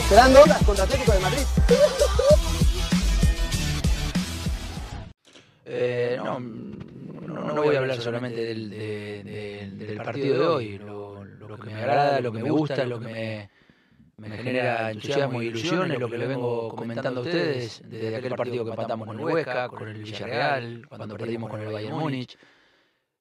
Esperando horas contra Atlético de Madrid. Eh, no, no, no voy a hablar solamente del, de- de- del partido de hoy. Lo, lo que me agrada, lo que me gusta, lo que me, me genera entusiasmo y ilusión es lo que le vengo comentando a ustedes desde aquel partido que empatamos con el Huesca, con el Villarreal, cuando perdimos con el Bayern Múnich.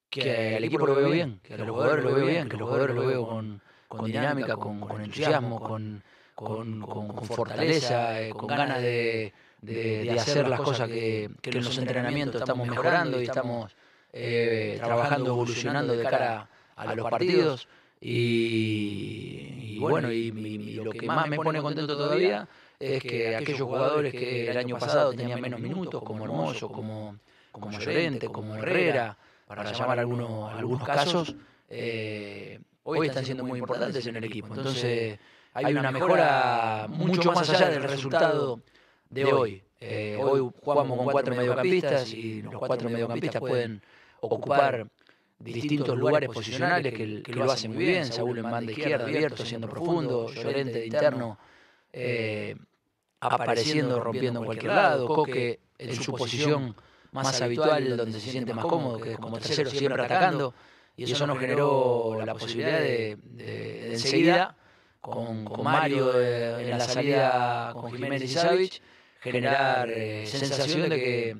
Que al equipo lo veo bien, que a los jugadores lo veo bien, que los jugadores lo veo con, con dinámica, con, con entusiasmo, con, con, fortaleza, eh, con ganas de, de- de hacer las cosas que, que en los entrenamientos estamos mejorando y estamos eh, trabajando, evolucionando de cara a los partidos. Y, y bueno, y, y- y lo que más me pone contento todavía es que aquellos jugadores que el año pasado tenían menos minutos, como Hermoso, como, como Llorente, como Herrera, para llamar algunos, algunos casos, eh, hoy están siendo muy importantes en el equipo. Entonces hay una mejora mucho más allá del resultado de hoy. Eh, hoy jugamos con cuatro mediocampistas y los cuatro mediocampistas pueden ocupar distintos lugares posicionales que, que lo hacen muy bien. Saúl en banda izquierda, abierto, siendo profundo, Llorente de interno, eh, apareciendo, rompiendo en cualquier lado, Coque en su posición más habitual, donde se siente más cómodo, que es como tercero, siempre atacando, y eso nos generó la posibilidad de, de- de enseguida, con, con Mario eh, en la salida con Jiménez y Savich, generar eh, sensación de que,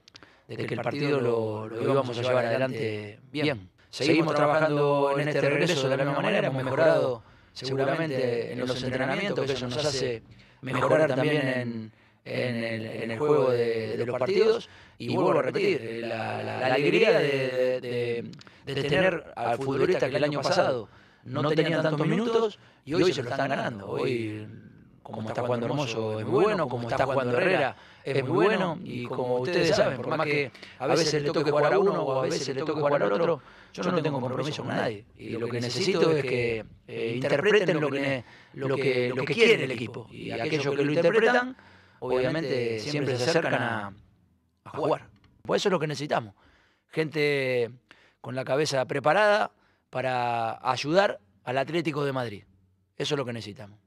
de que el partido lo, lo íbamos a llevar adelante bien. Seguimos trabajando en este regreso de la misma manera, hemos mejorado seguramente en los entrenamientos, que eso nos hace mejorar también en, en el, en el juego de, de los partidos. Y vuelvo a repetir, eh, la, la- la alegría de, de- de tener al futbolista que el año pasado no tenían tantos minutos y hoy se lo están ganando. Hoy, como está jugando Hermoso, es muy bueno, como está jugando Herrera, es muy bueno. Y como ustedes saben, por más que a veces le toque jugar a uno o a veces le toque jugar al otro, yo no tengo compromiso con nadie. Y lo que necesito es que eh, interpreten lo que, lo, que, lo que quiere el equipo. Y aquellos que lo interpretan, obviamente siempre se acercan a, a jugar. Pues eso es lo que necesitamos. Gente con la cabeza preparada para ayudar al Atlético de Madrid. Eso es lo que necesitamos.